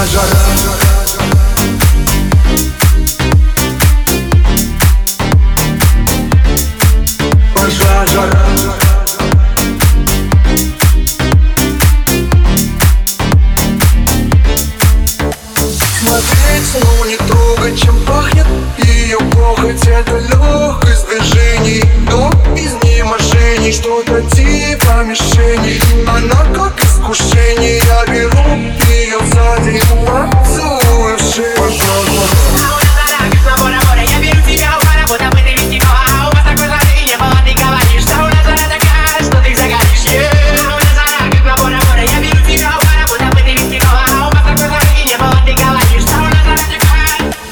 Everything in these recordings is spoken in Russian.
Пошла жара Смотреть, но не трогать, чем пахнет Ее похоть это легкость движений Но из неможений что-то типа мишени Она как искушение, я беру ее сзади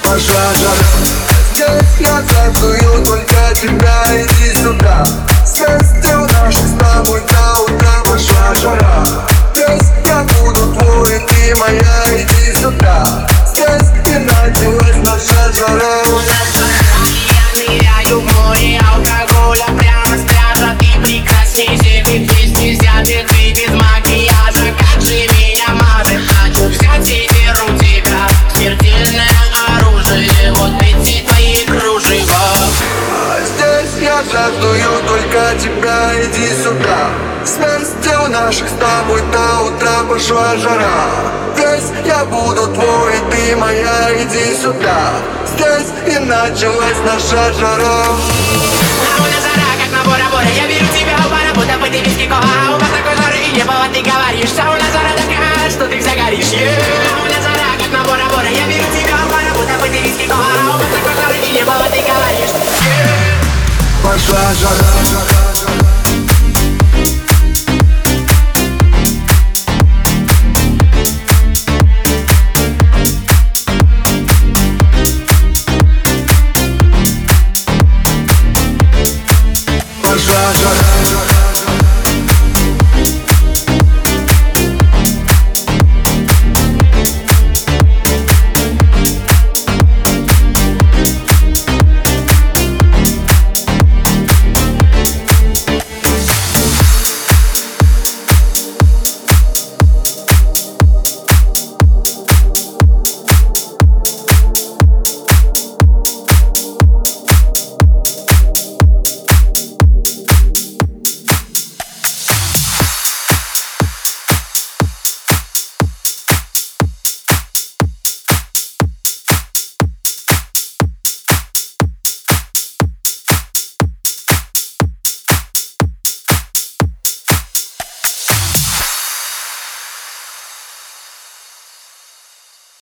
Пошла жара Здесь я целую только тебя, иди сюда Coca-Cola я жаждую только тебя, иди сюда. Сместил наших с тобой до утра пошла жара. Здесь я буду твой, ты моя, иди сюда. Здесь и началась наша жара. А у нас жара, как на Бора-Бора Я беру тебя пара, будто ты без кикова А у вас такой жары и небо, говоришь. У нас жара такая, что ты загоришь. Yeah. У нас жара, как на Бора-Бора Я беру тебя пара, будто ты без кикова А у вас такой жары и небо, ты говоришь yeah. Пошла жара